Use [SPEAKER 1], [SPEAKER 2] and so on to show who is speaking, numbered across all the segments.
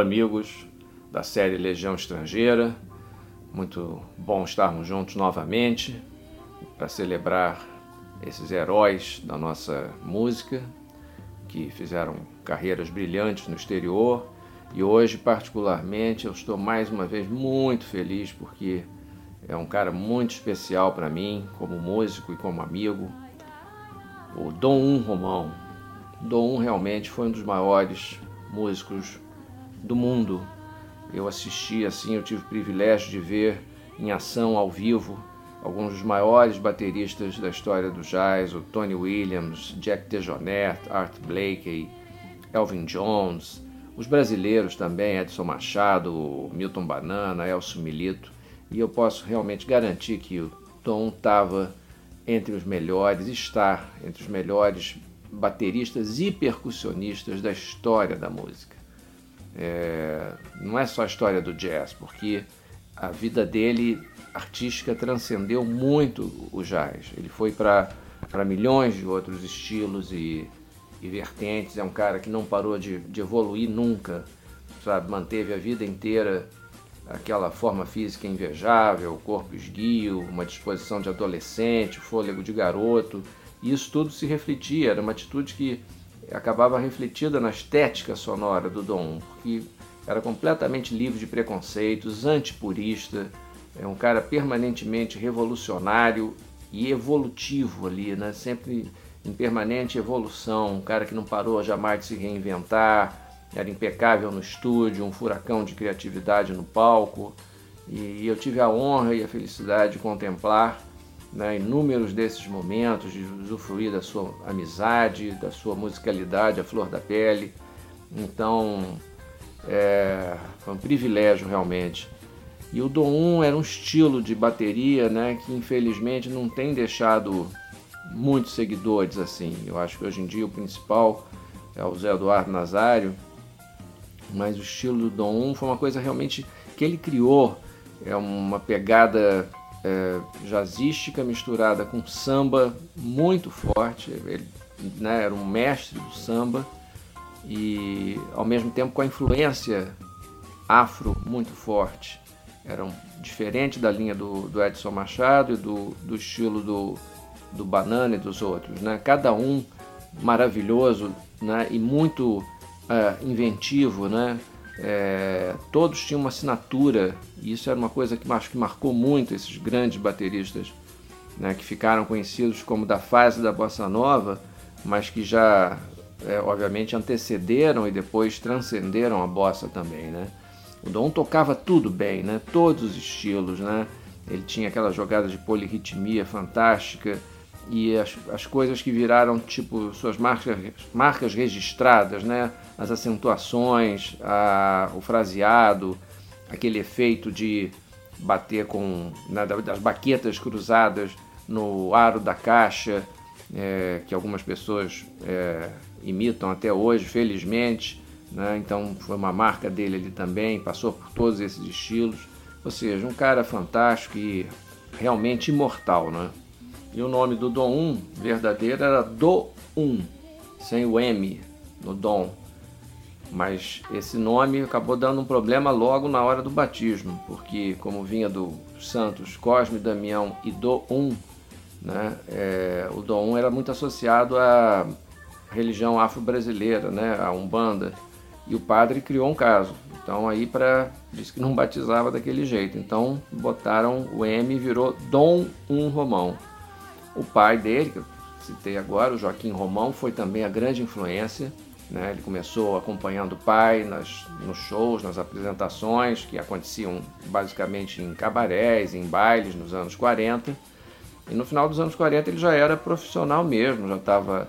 [SPEAKER 1] Amigos da série Legião Estrangeira. Muito bom estarmos juntos novamente para celebrar esses heróis da nossa música que fizeram carreiras brilhantes no exterior. E hoje, particularmente, eu estou mais uma vez muito feliz porque é um cara muito especial para mim, como músico e como amigo, o Dom Um Romão. Dom Um realmente foi um dos maiores músicos do mundo. Eu assisti assim, eu tive o privilégio de ver em ação ao vivo alguns dos maiores bateristas da história do jazz, o Tony Williams, Jack DeJohnette, Art Blakey, Elvin Jones, os brasileiros também, Edson Machado, Milton Banana, Elcio Milito, e eu posso realmente garantir que o Tom estava entre os melhores, está entre os melhores bateristas e percussionistas da história da música. É, não é só a história do jazz, porque a vida dele artística transcendeu muito o jazz. Ele foi para milhões de outros estilos e, e, vertentes. É um cara que não parou de, de evoluir nunca, sabe? Manteve a vida inteira aquela forma física invejável, corpo esguio, uma disposição de adolescente, fôlego de garoto. E isso tudo se refletia, era uma atitude que acabava refletida na estética sonora do Dom, porque era completamente livre de preconceitos, antipurista, é um cara permanentemente revolucionário e evolutivo ali, né? sempre em permanente evolução, um cara que não parou jamais de se reinventar, era impecável no estúdio, um furacão de criatividade no palco, e eu tive a honra e a felicidade de contemplar né, inúmeros desses momentos, de usufruir da sua amizade, da sua musicalidade, a flor da pele. Então, é, foi um privilégio realmente. E o Dom 1 era um estilo de bateria né, que infelizmente não tem deixado muitos seguidores assim. Eu acho que hoje em dia o principal é o Zé Eduardo Nazário, mas o estilo do Dom 1 foi uma coisa realmente que ele criou, é uma pegada é, jazzística misturada com samba muito forte. Ele né, era um mestre do samba e ao mesmo tempo com a influência afro muito forte. Era um, diferente da linha do, do Edson Machado e do, do estilo do, do Banana e dos outros. Né? Cada um maravilhoso né? e muito uh, inventivo. Né? É, todos tinham uma assinatura, e isso era uma coisa que acho que marcou muito esses grandes bateristas, né, que ficaram conhecidos como da fase da bossa nova, mas que já, é, obviamente, antecederam e depois transcenderam a bossa também. Né? O Dom tocava tudo bem, né? todos os estilos, né? ele tinha aquela jogada de polirritmia fantástica, e as, as coisas que viraram tipo suas marcas, marcas registradas, né? as acentuações, a, o fraseado, aquele efeito de bater com né, das baquetas cruzadas no aro da caixa, é, que algumas pessoas é, imitam até hoje, felizmente. Né? Então foi uma marca dele ali também, passou por todos esses estilos. Ou seja, um cara fantástico e realmente imortal. Né? E o nome do Dom 1 verdadeiro era Do 1, sem o M no Dom. Mas esse nome acabou dando um problema logo na hora do batismo, porque como vinha do santos Cosme, Damião e Do 1, né, é, o Dom 1 era muito associado à religião afro-brasileira, né, a Umbanda. e o padre criou um caso. Então aí para disse que não batizava daquele jeito. Então botaram o M e virou Dom Um Romão. O pai dele, que eu citei agora, o Joaquim Romão, foi também a grande influência. Né? Ele começou acompanhando o pai nas, nos shows, nas apresentações que aconteciam basicamente em cabarés, em bailes nos anos 40. E no final dos anos 40 ele já era profissional mesmo, já estava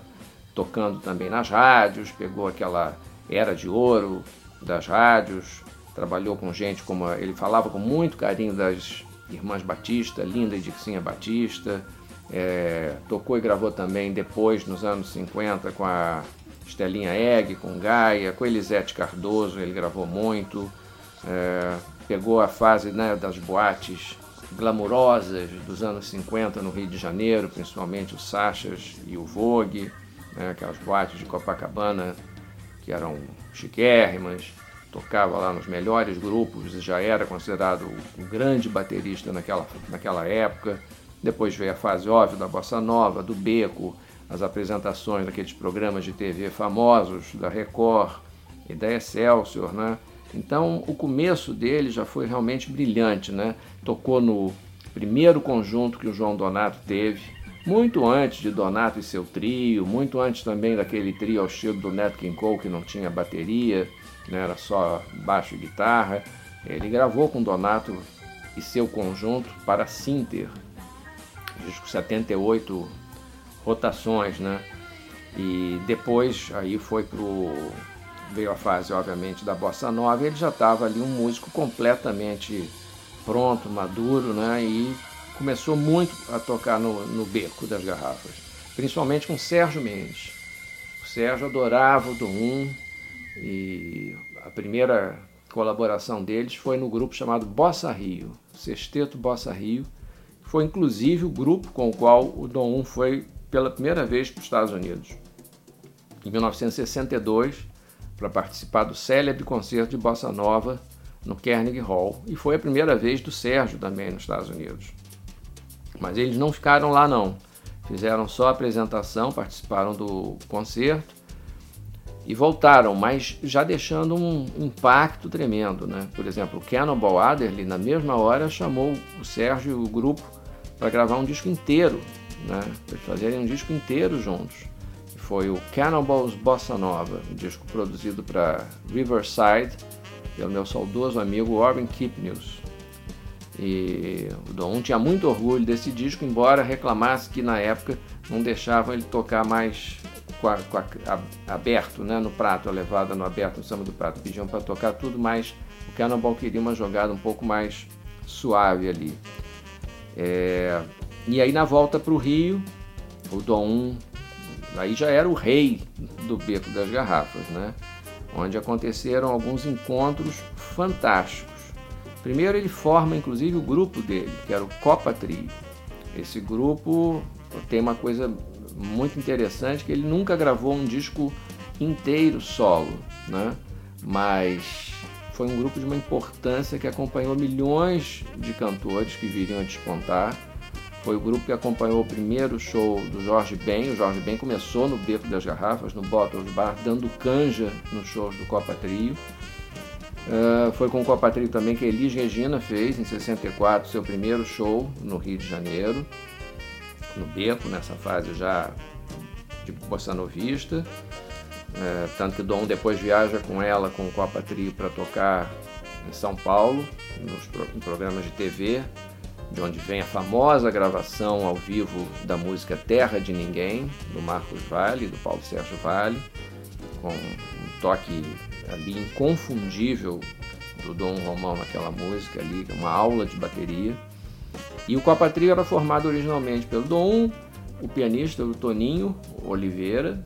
[SPEAKER 1] tocando também nas rádios, pegou aquela era de ouro das rádios, trabalhou com gente como ele falava com muito carinho das irmãs Batista, Linda e Dixinha Batista, é, tocou e gravou também depois, nos anos 50, com a Estelinha Egg, com Gaia, com Elisete Cardoso, ele gravou muito, é, pegou a fase né, das boates glamurosas dos anos 50 no Rio de Janeiro, principalmente o Sachas e o Vogue, né, aquelas boates de Copacabana que eram chiquérrimas, tocava lá nos melhores grupos, já era considerado um grande baterista naquela, naquela época. Depois veio a fase óbvia da bossa nova, do beco, as apresentações daqueles programas de TV famosos da Record e da Excelsior, né? Então o começo dele já foi realmente brilhante, né? Tocou no primeiro conjunto que o João Donato teve, muito antes de Donato e seu trio, muito antes também daquele trio ao estilo do Nat King Cole que não tinha bateria, né, era só baixo e guitarra. Ele gravou com Donato e seu conjunto para Sinter, disco 78 rotações, né? E depois aí foi pro veio a fase obviamente da bossa nova, ele já estava ali um músico completamente pronto, maduro, né? E começou muito a tocar no, no beco das garrafas, principalmente com Sérgio Mendes. O Sérgio adorava o Dom 1 e a primeira colaboração deles foi no grupo chamado Bossa Rio, Sexteto Bossa Rio. Foi inclusive o grupo com o qual o Dom 1 foi pela primeira vez para os Estados Unidos, em 1962, para participar do célebre concerto de Bossa Nova no Carnegie Hall. E foi a primeira vez do Sérgio também nos Estados Unidos. Mas eles não ficaram lá não. Fizeram só a apresentação, participaram do concerto e voltaram, mas já deixando um impacto tremendo, né? Por exemplo, o Cannonball Adderley na mesma hora chamou o Sérgio e o grupo para gravar um disco inteiro, né? Para fazerem um disco inteiro juntos. Foi o Cannonballs Bossa Nova, um disco produzido para Riverside pelo meu saudoso amigo Orban Kipnius. E o Dom tinha muito orgulho desse disco, embora reclamasse que na época não deixavam ele tocar mais com a, com a, aberto, né, no prato, a levada no aberto, no cima do prato. Pediam para tocar tudo, mas o Cannonball queria uma jogada um pouco mais suave ali. É, e aí na volta para o Rio, o Dom aí já era o rei do Beco das Garrafas, né? onde aconteceram alguns encontros fantásticos. Primeiro ele forma inclusive o grupo dele, que era o Copa Trio. Esse grupo tem uma coisa muito interessante que ele nunca gravou um disco inteiro solo, né? Mas foi um grupo de uma importância que acompanhou milhões de cantores que viriam a despontar. Foi o grupo que acompanhou o primeiro show do Jorge Ben. O Jorge Ben começou no Beco das Garrafas, no Bottles Bar, dando canja nos shows do Copa Trio. Uh, foi com o Copa Trio também que Elis Regina fez, em 64, seu primeiro show no Rio de Janeiro, no Beco, nessa fase já de bossa novista. Uh, tanto que Dom depois viaja com ela, com o Copa Trio, para tocar em São Paulo, nos, em programas de TV, de onde vem a famosa gravação ao vivo da música Terra de Ninguém, do Marcos Vale, do Paulo Sérgio Vale, com um toque ali inconfundível do Dom Romão naquela música ali, uma aula de bateria. E o Copa Trio era formado originalmente pelo Dom, o pianista o Toninho Oliveira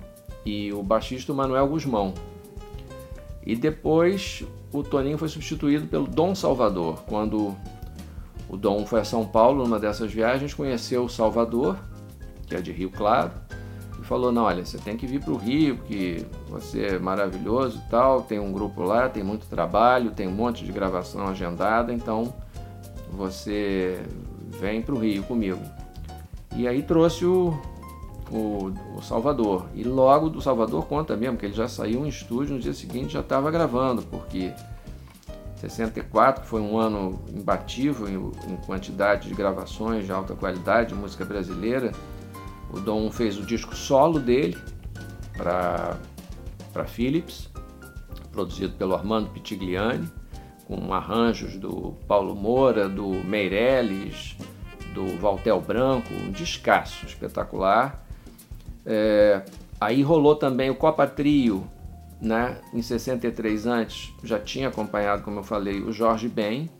[SPEAKER 1] e o baixista Manuel Guzmão. E depois o Toninho foi substituído pelo Dom Salvador. Quando o Dom foi a São Paulo numa dessas viagens, conheceu o Salvador, que é de Rio Claro, falou, não, olha, você tem que vir para o Rio, que você é maravilhoso e tal, tem um grupo lá, tem muito trabalho, tem um monte de gravação agendada, então você vem para o Rio comigo. E aí trouxe o, o, o, Salvador. E logo do Salvador conta mesmo que ele já saiu em estúdio no dia seguinte já estava gravando, porque 64 foi um ano imbatível em, em, quantidade de gravações de alta qualidade de música brasileira. O Dom fez o disco solo dele para Philips, produzido pelo Armando Pitigliani, com arranjos do Paulo Moura, do Meirelles, do Valtel Branco, um descasso espetacular. É, aí rolou também o Copa Trio, né? Em 63 antes, já tinha acompanhado, como eu falei, o Jorge Ben,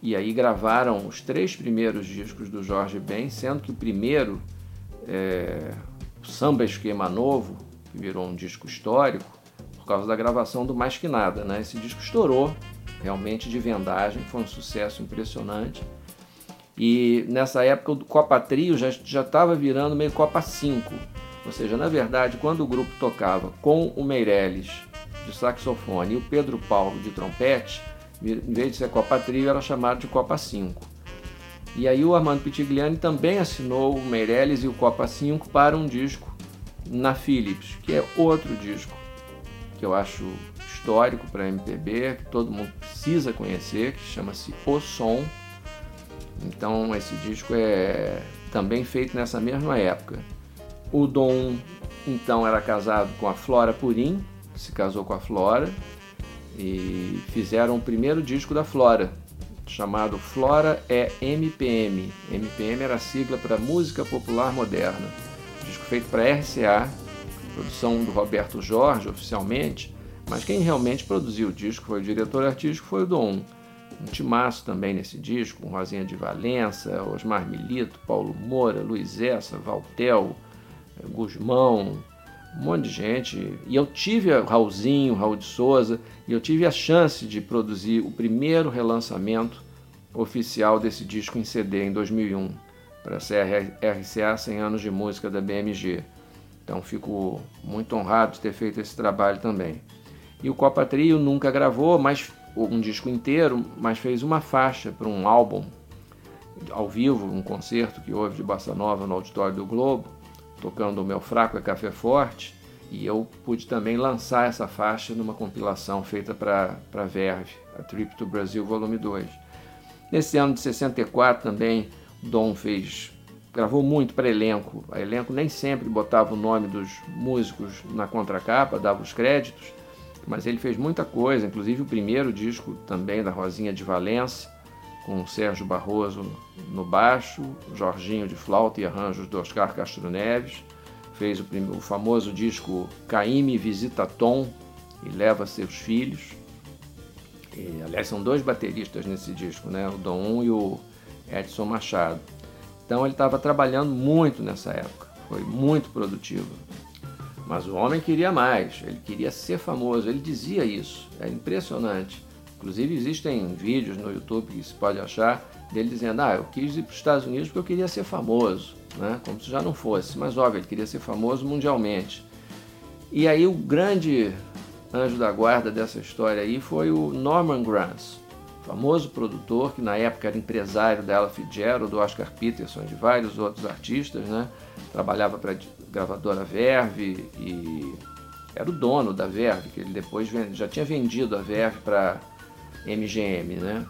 [SPEAKER 1] e aí gravaram os três primeiros discos do Jorge Ben, sendo que o primeiro, é, o Samba Esquema Novo, que virou um disco histórico, por causa da gravação do Mais Que Nada, né? Esse disco estourou, realmente de vendagem, foi um sucesso impressionante. E nessa época o Copa Trio já estava virando meio Copa 5, ou seja, na verdade, quando o grupo tocava com o Meirelles de saxofone e o Pedro Paulo de trompete, em vez de ser Copa Trio, era chamado de Copa 5. E aí o Armando Pitigliani também assinou o Meirelles e o Copa 5 para um disco na Philips, que é outro disco que eu acho histórico para MPB, que todo mundo precisa conhecer, que chama-se O Som. Então esse disco é também feito nessa mesma época. O Dom, então, era casado com a Flora Purim, se casou com a Flora, e fizeram o primeiro disco da Flora, chamado Flora é MPM. MPM era a sigla para Música Popular Moderna. Disco feito para RCA, produção do Roberto Jorge, oficialmente, mas quem realmente produziu o disco foi o diretor artístico, foi o Dom. Um timaço também nesse disco, com Rosinha de Valença, Osmar Milito, Paulo Moura, Luiz Essa, Valtel, Guzmão, um monte de gente. E eu tive Raulzinho, Raul de Souza, e eu tive a chance de produzir o primeiro relançamento oficial desse disco em CD em 2001, para a RCA 100 anos de música da BMG. Então fico muito honrado de ter feito esse trabalho também. E o Copa Trio nunca gravou mas um disco inteiro, mas fez uma faixa para um álbum ao vivo, um concerto que houve de Bossa Nova no Auditório do Globo tocando O Meu Fraco é Café Forte, e eu pude também lançar essa faixa numa compilação feita para a Verve, a Trip to Brasil Volume 2. Nesse ano de 64 também, Dom fez gravou muito para elenco. A elenco nem sempre botava o nome dos músicos na contracapa, dava os créditos, mas ele fez muita coisa, inclusive o primeiro disco também da Rosinha de Valença, com Sérgio Barroso no baixo, Jorginho de flauta e arranjos do Oscar Castro Neves. Fez o, o famoso disco Caíme Visita Tom e Leva Seus Filhos. E, aliás, são dois bateristas nesse disco, né? o Dom e o Edson Machado. Então ele estava trabalhando muito nessa época, foi muito produtivo. Mas o homem queria mais, ele queria ser famoso, ele dizia isso, é impressionante. Inclusive existem vídeos no YouTube que se pode achar dele dizendo: Ah, eu quis ir para os Estados Unidos porque eu queria ser famoso, né? como se já não fosse, mas óbvio, ele queria ser famoso mundialmente. E aí o grande anjo da guarda dessa história aí foi o Norman Granz, famoso produtor que na época era empresário da Ella Fitzgerald, do Oscar Peterson, de vários outros artistas, né? Trabalhava para a gravadora Verve e era o dono da Verve, que ele depois já tinha vendido a Verve para MGM, né?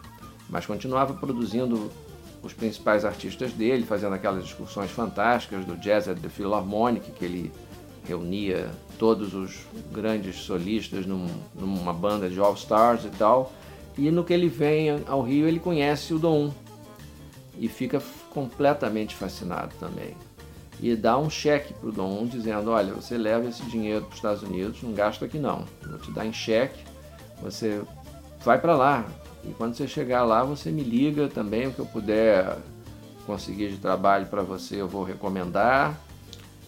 [SPEAKER 1] Mas continuava produzindo os principais artistas dele, fazendo aquelas discussões fantásticas do Jazz at the Philharmonic, que ele reunia todos os grandes solistas num, numa banda de All Stars e tal. E no que ele vem ao Rio, ele conhece o Dom e fica completamente fascinado também. E dá um cheque para o Dom dizendo: Olha, você leva esse dinheiro para os Estados Unidos, não gasta aqui não, vou te dar em cheque, você vai para lá. E quando você chegar lá, você me liga também, o que eu puder conseguir de trabalho para você, eu vou recomendar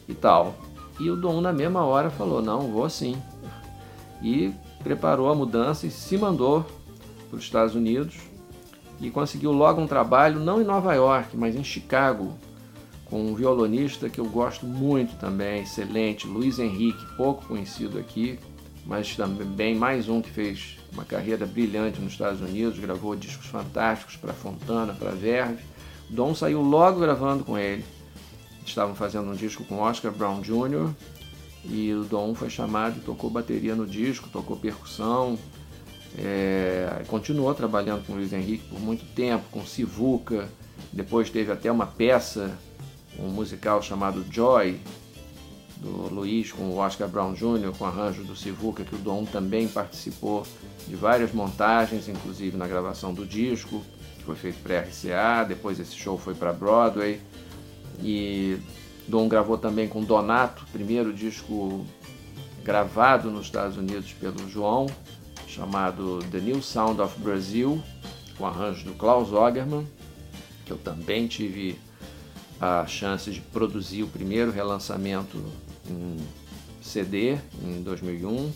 [SPEAKER 1] e tal. E o Dom, na mesma hora, falou: Não, vou sim. E preparou a mudança e se mandou para os Estados Unidos e conseguiu logo um trabalho, não em Nova York, mas em Chicago, com um violonista que eu gosto muito também, excelente, Luiz Henrique, pouco conhecido aqui, mas também mais um que fez uma carreira brilhante nos Estados Unidos, gravou discos fantásticos para Fontana, para Verve. Dom saiu logo gravando com ele. estavam fazendo um disco com Oscar Brown Jr. e o Dom foi chamado e tocou bateria no disco, tocou percussão. É, continuou trabalhando com Luiz Henrique por muito tempo, com Sivuca. Depois teve até uma peça, um musical chamado Joy, do Luiz com o Oscar Brown Jr., com arranjo do Sivuca, que o Dom também participou de várias montagens, inclusive na gravação do disco, que foi feito para RCA, depois esse show foi para Broadway. E Dom gravou também com Donato, primeiro disco gravado nos Estados Unidos pelo João, chamado The New Sound of Brazil, com arranjo do Klaus Ogerman, que eu também tive a chance de produzir o primeiro relançamento em CD em 2001.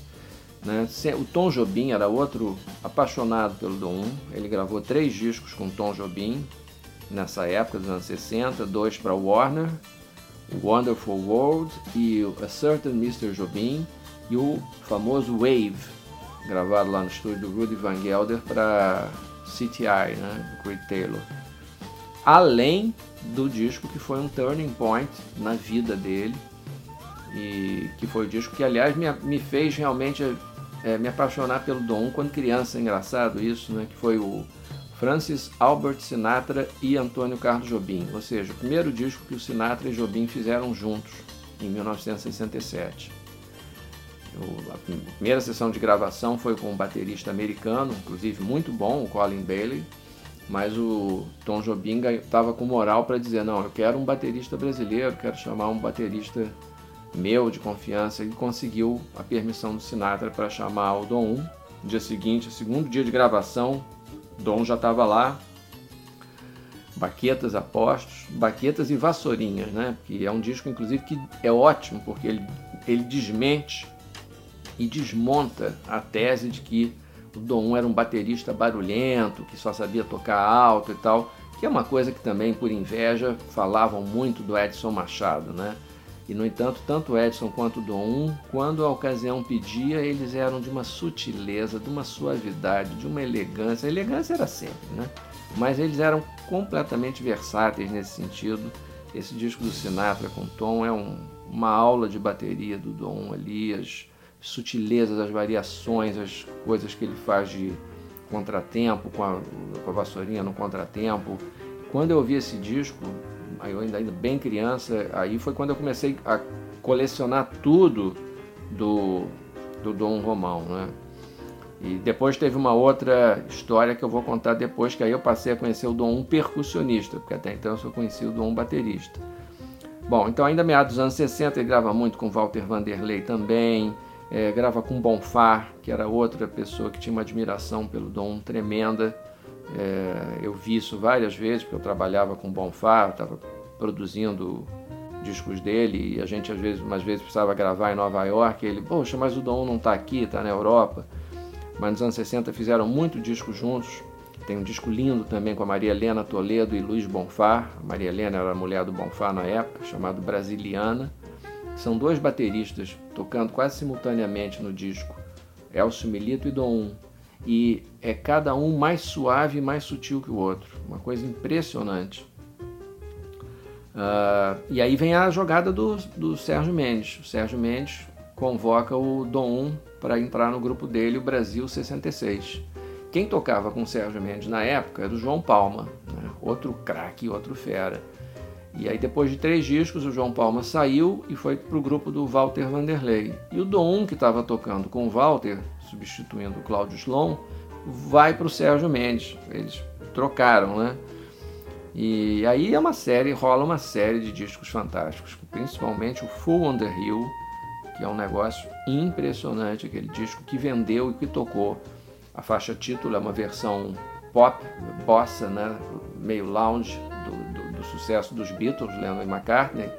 [SPEAKER 1] Né? O Tom Jobim era outro apaixonado pelo Dom. Ele gravou três discos com Tom Jobim nessa época dos anos 60, dois para Warner, Wonderful World e A Certain Mr. Jobim e o famoso Wave, gravado lá no estúdio do Rudy Van Gelder para CTI, né, Creed Taylor. Além do disco que foi um turning point na vida dele, e que foi o disco que, aliás, me, me fez realmente é, me apaixonar pelo Dom quando criança, engraçado isso, né? Que foi o Francis Albert Sinatra e Antônio Carlos Jobim, ou seja, o primeiro disco que o Sinatra e Jobim fizeram juntos, em 1967. a primeira sessão de gravação foi com um baterista americano, inclusive muito bom, o Colin Bailey, mas o Tom Jobim estava com moral para dizer: não, eu quero um baterista brasileiro, quero chamar um baterista meu de confiança e conseguiu a permissão do Sinatra para chamar o Dom 1. No dia seguinte, segundo dia de gravação, Dom já estava lá, baquetas apostos, baquetas e vassourinhas, né? Que é um disco, inclusive, que é ótimo porque ele, ele desmente e desmonta a tese de que o Dom era um baterista barulhento, que só sabia tocar alto e tal, que é uma coisa que também, por inveja, falavam muito do Edson Machado, né? E, no entanto, tanto Edson quanto Dom, quando a ocasião pedia, eles eram de uma sutileza, de uma suavidade, de uma elegância. A elegância era sempre, né? Mas eles eram completamente versáteis nesse sentido. Esse disco do Sinatra com Tom é um, uma aula de bateria do Dom ali, as sutilezas, as variações, as coisas que ele faz de contratempo, com a, com a vassourinha no contratempo. Quando eu ouvi esse disco, eu ainda, ainda bem criança, aí foi quando eu comecei a colecionar tudo do, do Dom Romão, né? E depois teve uma outra história que eu vou contar depois, que aí eu passei a conhecer o Dom um percussionista, porque até então eu só conhecia o Dom um baterista. Bom, então ainda meados dos anos 60 ele grava muito com Walter Vanderlei também, é, grava com Bonfá, que era outra pessoa que tinha uma admiração pelo Dom tremenda. É, eu vi isso várias vezes, porque eu trabalhava com Bonfá, estava produzindo discos dele e a gente às vezes, umas vezes precisava gravar em Nova York. Ele, poxa, mas o Dom não está aqui, está na Europa. Mas nos anos 60 fizeram muito disco juntos. Tem um disco lindo também com a Maria Helena Toledo e Luiz Bonfá. A Maria Helena era a mulher do Bonfá na época, chamado Brasiliana. São dois bateristas tocando quase simultaneamente no disco. Elcio Milito e Dom e é cada um mais suave e mais sutil que o outro, uma coisa impressionante. Uh, e aí vem a jogada do, do Sérgio Mendes. O Sérgio Mendes convoca o Dom para entrar no grupo dele, o Brasil 66. Quem tocava com o Sérgio Mendes na época era o João Palma, né? outro craque, outro fera. E aí depois de três discos o João Palma saiu e foi para o grupo do Walter Vanderlei. E o Dom, que estava tocando com o Walter, substituindo o Cláudio Slon, vai para o Sérgio Mendes. Eles trocaram, né? E aí é uma série, rola uma série de discos fantásticos, principalmente o Full on the Hill, que é um negócio impressionante, aquele disco que vendeu e que tocou. A faixa título é uma versão pop, bossa, né? meio lounge do, do, do sucesso dos Beatles, Lennon e McCartney,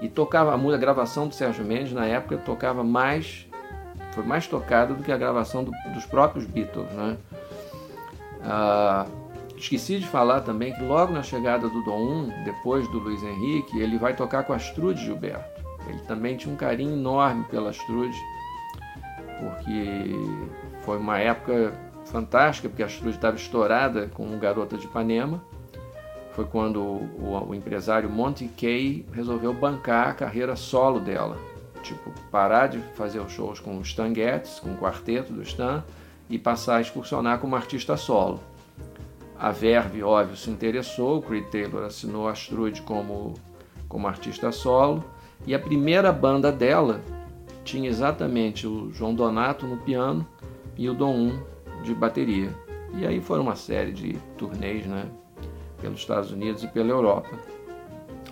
[SPEAKER 1] e tocava a música, a gravação do Sérgio Mendes na época tocava mais foi mais tocada do que a gravação do, dos próprios Beatles. Né? Ah, esqueci de falar também que logo na chegada do Dom 1, depois do Luiz Henrique, ele vai tocar com a Astrude Gilberto. Ele também tinha um carinho enorme pela Astrude, porque foi uma época fantástica, porque a Astrude estava estourada com o Garota de Ipanema. foi quando o, o empresário Monty Kay resolveu bancar a carreira solo dela. Tipo, parar de fazer os shows com o Stan Getz, com o quarteto do Stan, e passar a excursionar como artista solo. A Verve, óbvio, se interessou, o Creed Taylor assinou a como, como artista solo, e a primeira banda dela tinha exatamente o João Donato no piano e o Dom 1 de bateria. E aí foram uma série de turnês, né, pelos Estados Unidos e pela Europa.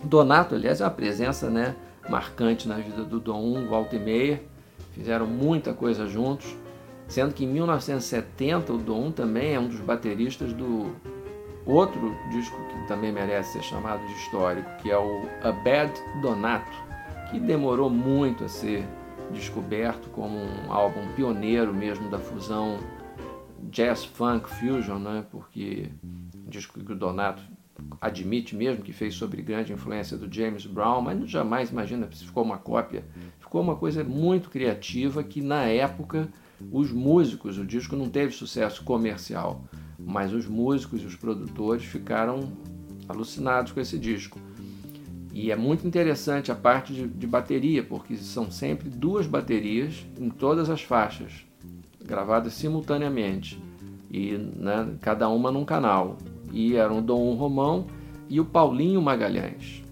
[SPEAKER 1] Donato, aliás, é uma presença, né, marcante na vida do Dom 1, volta e meia, fizeram muita coisa juntos, sendo que em 1970 o Dom 1 também é um dos bateristas do outro disco que também merece ser chamado de histórico, que é o A Bad Donato, que demorou muito a ser descoberto como um álbum pioneiro mesmo da fusão jazz funk fusion, né? Porque o disco que o Donato admite mesmo que fez sobre grande influência do James Brown, mas jamais imagina se ficou uma cópia. Ficou uma coisa muito criativa que na época os músicos, o disco não teve sucesso comercial, mas os músicos e os produtores ficaram alucinados com esse disco. E é muito interessante a parte de, de, bateria, porque são sempre duas baterias em todas as faixas, gravadas simultaneamente, e né, cada uma num canal. E eram o Dom Romão e o Paulinho Magalhães,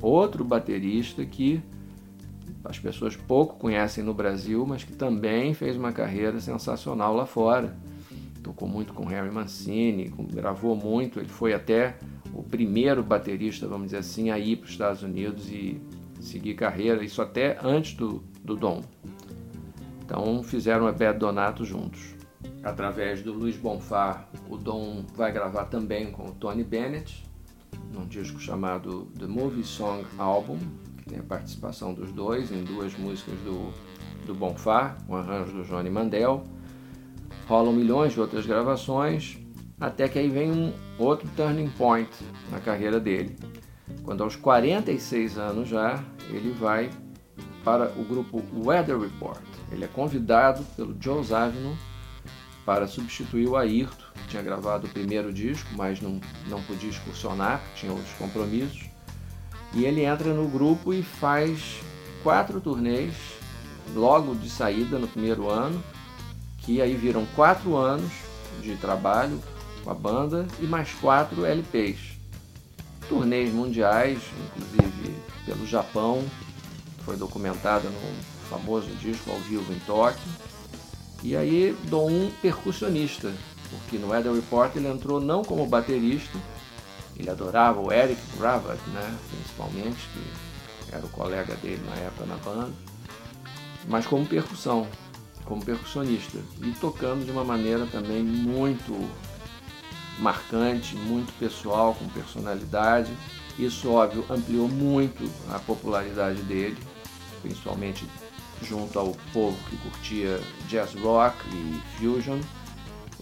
[SPEAKER 1] outro baterista que as pessoas pouco conhecem no Brasil, mas que também fez uma carreira sensacional lá fora. Tocou muito com Harry Mancini, gravou muito, ele foi até o primeiro baterista, vamos dizer assim, a ir para os Estados Unidos e seguir carreira, isso até antes do, do Dom. Então fizeram a Bad Donato juntos. Através do Luiz Bonfá, o Dom vai gravar também com o Tony Bennett, num disco chamado The Movie Song Album, que tem a participação dos dois em duas músicas do, do Bonfá, com arranjo do Johnny Mandel. Rolam milhões de outras gravações, até que aí vem um outro turning point na carreira dele. Quando aos 46 anos já, ele vai para o grupo Weather Report. Ele é convidado pelo Joe Zavino para substituir o Ayrton, que tinha gravado o primeiro disco, mas não, não podia excursionar, tinha outros compromissos. E ele entra no grupo e faz quatro turnês logo de saída no primeiro ano, que aí viram quatro anos de trabalho com a banda e mais quatro LPs. Turnês mundiais, inclusive pelo Japão, foi documentada no famoso disco ao vivo em Tóquio. E aí dou um percussionista, porque no Weather Report ele entrou não como baterista, ele adorava o Eric Gravatt, né, principalmente, que era o colega dele na época na banda, mas como percussão, como percussionista e tocando de uma maneira também muito marcante, muito pessoal, com personalidade. Isso, óbvio, ampliou muito a popularidade dele, principalmente junto ao povo que curtia jazz rock e fusion.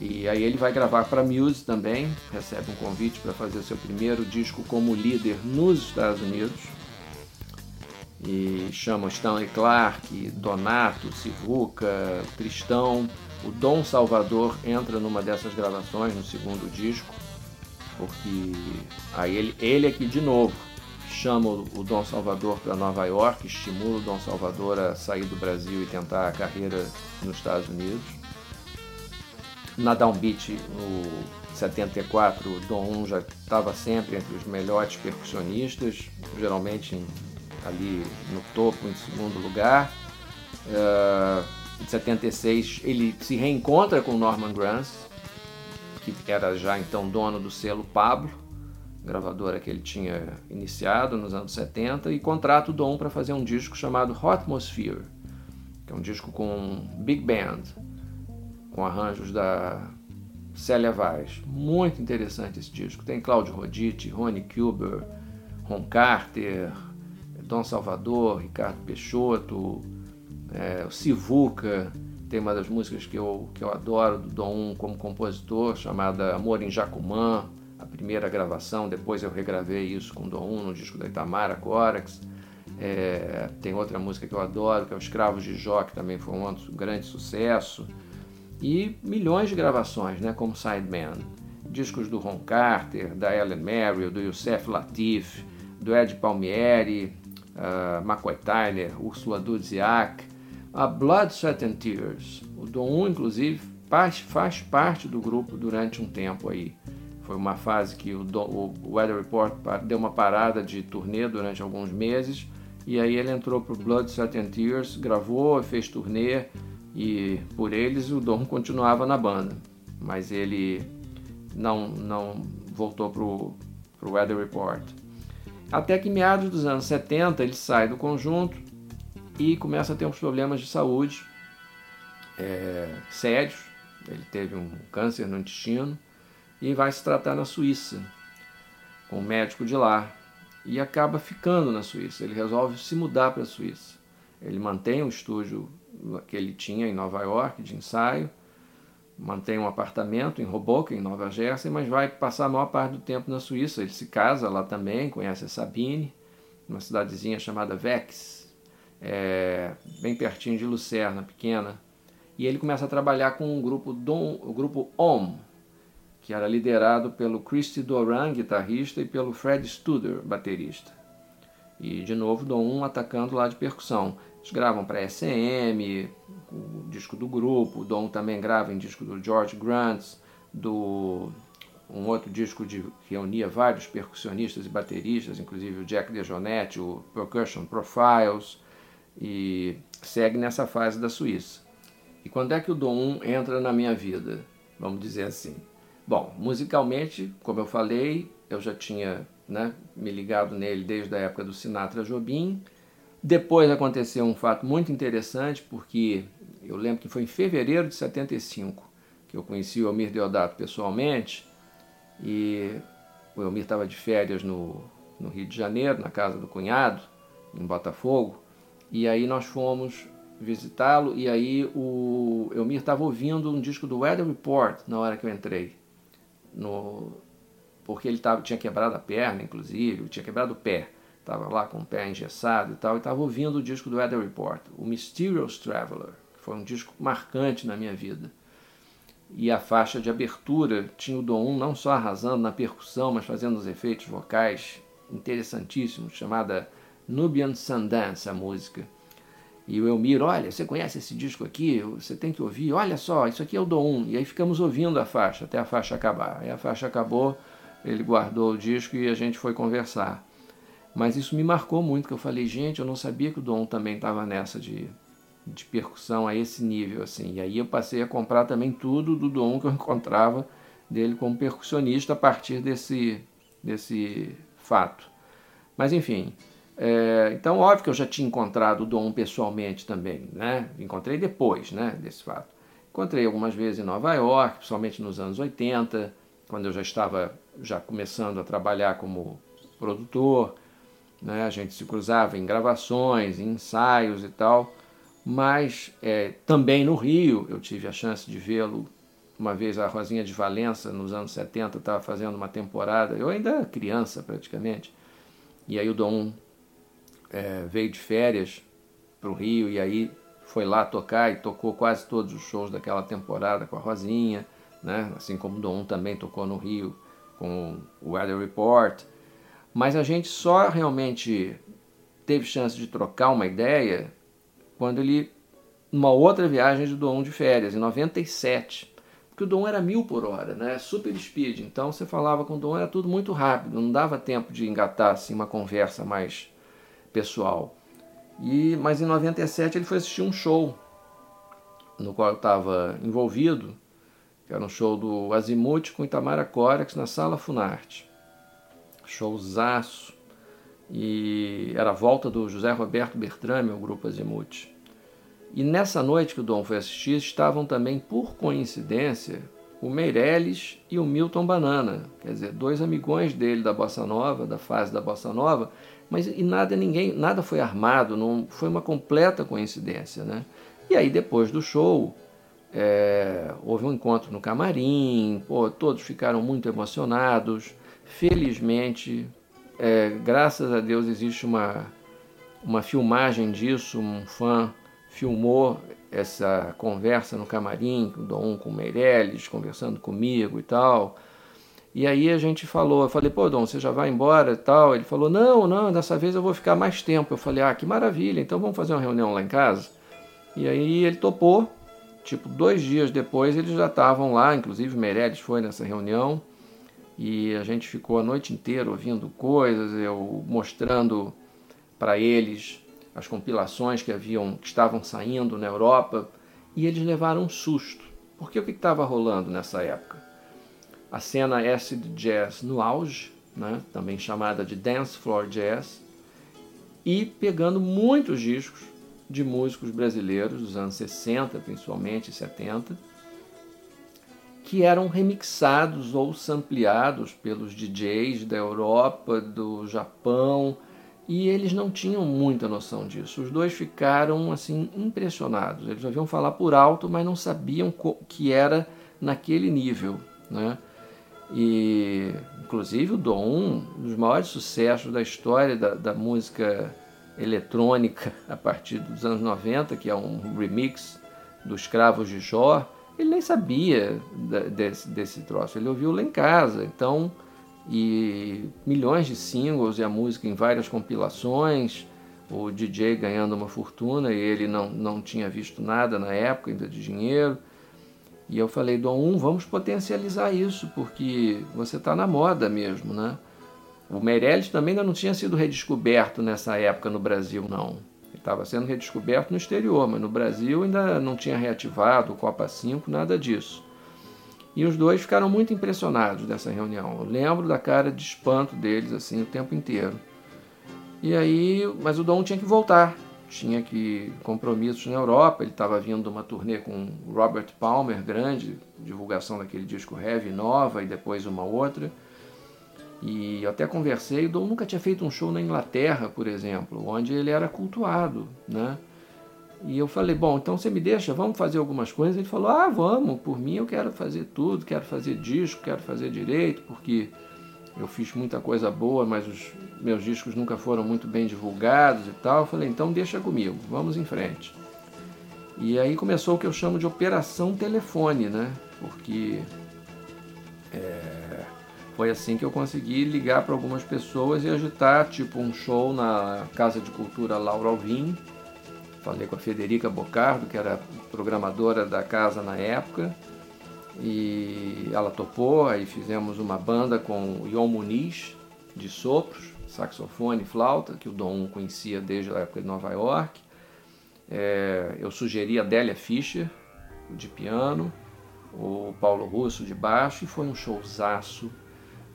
[SPEAKER 1] E aí ele vai gravar para Muse também, recebe um convite para fazer seu primeiro disco como líder nos Estados Unidos. E chama Stanley Clark, Donato, Sivuca, Tristão, o Dom Salvador entra numa dessas gravações, no segundo disco, porque aí ele, ele aqui de novo chama o Dom Salvador para Nova York, estimula o Dom Salvador a sair do Brasil e tentar a carreira nos Estados Unidos. Na Downbeat, no 74, o Dom já estava sempre entre os melhores percussionistas, geralmente ali no topo, em segundo lugar. Uh, de 76, ele se reencontra com Norman Granz, que era já então dono do selo Pablo, gravadora que ele tinha iniciado nos anos 70, e contrata o Dom para fazer um disco chamado Hotmosphere, que é um disco com big band, com arranjos da Célia Vaz. Muito interessante esse disco. Tem Claudio Roditi, Ronnie Kuber, Ron Carter, Dom Salvador, Ricardo Peixoto, é, Sivuca tem uma das músicas que eu, que eu adoro do Dom como compositor, chamada Amor em Jacumã, a primeira gravação, depois eu regravei isso com o Dom no disco da Itamara Corax. É, tem outra música que eu adoro, que é o Escravos de Jó, que também foi um grande sucesso. E milhões de gravações, né, como Sideman. discos do Ron Carter, da Ellen Merrill, do Youssef Latif, do Ed Palmieri, uh, McCoy Tyner, Ursula Dudziak, a Blood, Sweat and Tears. O Dom 1, inclusive, faz parte do grupo durante um tempo aí. Foi uma fase que o, o Weather Report deu uma parada de turnê durante alguns meses e aí ele entrou para o Blood, Sweat and Tears, gravou, fez turnê e por eles o Dom continuava na banda, mas ele não, não voltou para o Weather Report. Até que meados dos anos 70 ele sai do conjunto e começa a ter uns problemas de saúde é, sérios. Ele teve um câncer no intestino e vai se tratar na Suíça com um médico de lá e acaba ficando na Suíça. Ele resolve se mudar para a Suíça. Ele mantém o estúdio que ele tinha em Nova York de ensaio, mantém um apartamento em Hoboken, em Nova Jersey, mas vai passar a maior parte do tempo na Suíça. Ele se casa lá também, conhece a Sabine, uma cidadezinha chamada Vex, é, bem pertinho de Lucerna, pequena. E ele começa a trabalhar com um grupo, Dom, o grupo OM, que era liderado pelo Christy Doran, guitarrista, e pelo Fred Studer, baterista. E de novo Dom 1 atacando lá de percussão. Eles gravam para SM, o disco do grupo, o Dom também grava em disco do George Grant, do um outro disco de, que reunia vários percussionistas e bateristas, inclusive o Jack DeJohnette, o Percussion Profiles, e segue nessa fase da Suíça. E quando é que o Dom 1 entra na minha vida? Vamos dizer assim. Bom, musicalmente, como eu falei, eu já tinha né, me ligado nele desde a época do Sinatra Jobim. Depois aconteceu um fato muito interessante, porque eu lembro que foi em fevereiro de 75 que eu conheci o Elmir Deodato pessoalmente, e o Elmir estava de férias no, no Rio de Janeiro, na casa do cunhado, em Botafogo, e aí nós fomos visitá-lo, e aí o Elmir estava ouvindo um disco do Weather Report na hora que eu entrei no porque ele tava, tinha quebrado a perna, inclusive, tinha quebrado o pé, estava lá com o pé engessado e tal, e estava ouvindo o disco do Weather Report, o Mysterious Traveler, que foi um disco marcante na minha vida. E a faixa de abertura tinha o Dom 1 não só arrasando na percussão, mas fazendo os efeitos vocais interessantíssimos, chamada Nubian Sundance, a música. E o Elmir, olha, você conhece esse disco aqui? Você tem que ouvir. Olha só, isso aqui é o do 1. E aí ficamos ouvindo a faixa, até a faixa acabar. Aí a faixa acabou, ele guardou o disco e a gente foi conversar. Mas isso me marcou muito, que eu falei, gente, eu não sabia que o Dom também estava nessa de, de percussão a esse nível, assim. E aí eu passei a comprar também tudo do Dom que eu encontrava dele como percussionista a partir desse, desse fato. Mas enfim, é, então, óbvio que eu já tinha encontrado o Dom pessoalmente também, né? Encontrei depois, né, desse fato. Encontrei algumas vezes em Nova York, principalmente nos anos 80, quando eu já estava já começando a trabalhar como produtor, né? A gente se cruzava em gravações, em ensaios e tal. Mas é, também no Rio eu tive a chance de vê-lo uma vez a Rosinha de Valença, nos anos 70, estava fazendo uma temporada, eu ainda criança praticamente, e aí o Dom é, veio de férias para o Rio e aí foi lá tocar e tocou quase todos os shows daquela temporada com a Rosinha, né? assim como o Dom também tocou no Rio com o Weather Report. Mas a gente só realmente teve chance de trocar uma ideia quando ele, numa outra viagem de Dom de férias, em 97. Porque o Dom era mil por hora, né? super speed. Então você falava com o Dom, era tudo muito rápido, não dava tempo de engatar assim, uma conversa mais pessoal. E, mas em 97 ele foi assistir um show no qual estava envolvido, que era um show do Azimuth com Itamara Corex na Sala Funarte. Showzaço. E era a volta do José Roberto Bertrame, o grupo Azimuth. E nessa noite que o Dom foi assistir, estavam também, por coincidência, o Meirelles e o Milton Banana, quer dizer, dois amigões dele da Bossa Nova, da fase da Bossa Nova, mas e nada ninguém, nada foi armado, não foi uma completa coincidência, né? E aí depois do show é, houve um encontro no camarim, pô, todos ficaram muito emocionados. Felizmente, é, graças a Deus existe uma uma filmagem disso, um fã filmou essa conversa no camarim, o Dom com o Meirelles conversando comigo e tal. E aí a gente falou, eu falei, pô, Dom, você já vai embora e tal? Ele falou, não, não, dessa vez eu vou ficar mais tempo. Eu falei, ah, que maravilha, então vamos fazer uma reunião lá em casa? E aí ele topou, tipo, dois dias depois eles já estavam lá, inclusive Meirelles foi nessa reunião, e a gente ficou a noite inteira ouvindo coisas, eu mostrando para eles as compilações que haviam que estavam saindo na Europa, e eles levaram um susto. Porque o que estava rolando nessa época? A cena acid jazz no auge, né, também chamada de dance floor jazz, e pegando muitos discos de músicos brasileiros dos anos 60, principalmente e 70, que eram remixados ou sampleados pelos DJs da Europa, do Japão, e eles não tinham muita noção disso. Os dois ficaram assim impressionados. Eles ouviam falar por alto, mas não sabiam que era naquele nível, né? E, inclusive, o Dom, um dos maiores sucessos da história da, da música eletrônica a partir dos anos 90, que é um remix dos Escravos de Jó, ele nem sabia desse, desse troço, ele ouviu lá em casa, então, e milhões de singles e a música em várias compilações, o DJ ganhando uma fortuna e ele não, não tinha visto nada na época ainda de dinheiro. E eu falei, Dom 1, vamos potencializar isso, porque você está na moda mesmo, né? O Meirelles também ainda não tinha sido redescoberto nessa época no Brasil, não. Ele estava sendo redescoberto no exterior, mas no Brasil ainda não tinha reativado o Copa 5, nada disso. E os dois ficaram muito impressionados dessa reunião. Eu lembro da cara de espanto deles assim o tempo inteiro. E aí, mas o Dom tinha que voltar tinha que compromissos na Europa. Ele estava vindo de uma turnê com Robert Palmer, grande, divulgação daquele disco Heavy Nova e depois uma outra. E eu até conversei, o Dom nunca tinha feito um show na Inglaterra, por exemplo, onde ele era cultuado, né? E eu falei, bom, então você me deixa, vamos fazer algumas coisas? Ele falou, ah, vamos, por mim eu quero fazer tudo, quero fazer disco, quero fazer direito, porque eu fiz muita coisa boa, mas os meus discos nunca foram muito bem divulgados e tal. Eu falei, então deixa comigo, vamos em frente. E aí começou o que eu chamo de operação telefone, né? Porque é, foi assim que eu consegui ligar para algumas pessoas e agitar, tipo, um show na Casa de Cultura Laura Alvim. Falei com a Federica Bocardo, que era programadora da casa na época e ela topou, aí fizemos uma banda com o Ion Muniz, de sopros, saxofone e flauta, que o Dom conhecia desde a época de Nova York. É, eu sugeri a Délia Fischer, de piano, o Paulo Russo, de baixo, e foi um showzaço.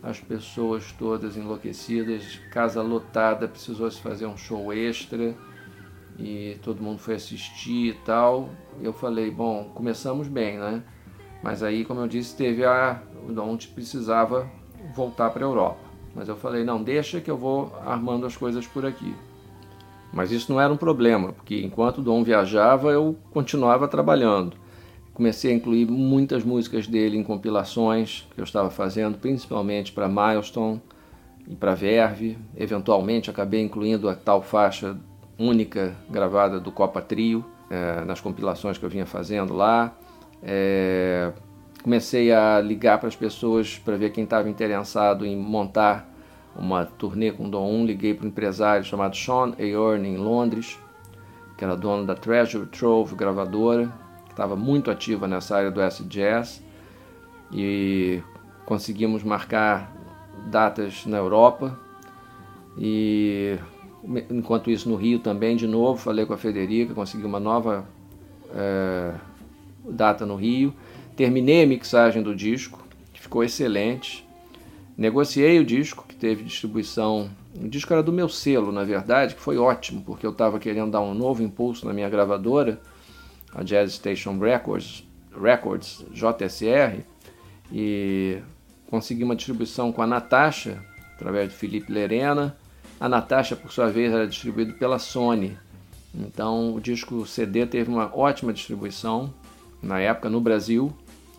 [SPEAKER 1] As pessoas todas enlouquecidas, casa lotada, precisou se fazer um show extra e todo mundo foi assistir e tal. Eu falei, bom, começamos bem, né? Mas aí, como eu disse, teve a o Dom precisava voltar para a Europa. Mas eu falei, não, deixa que eu vou armando as coisas por aqui. Mas isso não era um problema, porque enquanto o Dom viajava, eu continuava trabalhando. Comecei a incluir muitas músicas dele em compilações que eu estava fazendo, principalmente para Milestone e para Verve. Eventualmente acabei incluindo a tal faixa única gravada do Copa Trio é, nas compilações que eu vinha fazendo lá. É, comecei a ligar para as pessoas para ver quem estava interessado em montar uma turnê com Dom 1. Liguei para um empresário chamado Sean Ayorn em Londres, que era dono da Treasure Trove gravadora, que estava muito ativa nessa área do acid jazz. E conseguimos marcar datas na Europa. E enquanto isso no Rio também, de novo, falei com a Federica, consegui uma nova é, data no Rio. Terminei a mixagem do disco, que ficou excelente. Negociei o disco, que teve distribuição. O disco era do meu selo, na verdade, que foi ótimo, porque eu estava querendo dar um novo impulso na minha gravadora, a Jazz Station Records, Records JSR, e consegui uma distribuição com a Natasha, através do Felipe Lerena. A Natasha, por sua vez, era distribuído pela Sony. Então, o disco CD teve uma ótima distribuição na época no Brasil.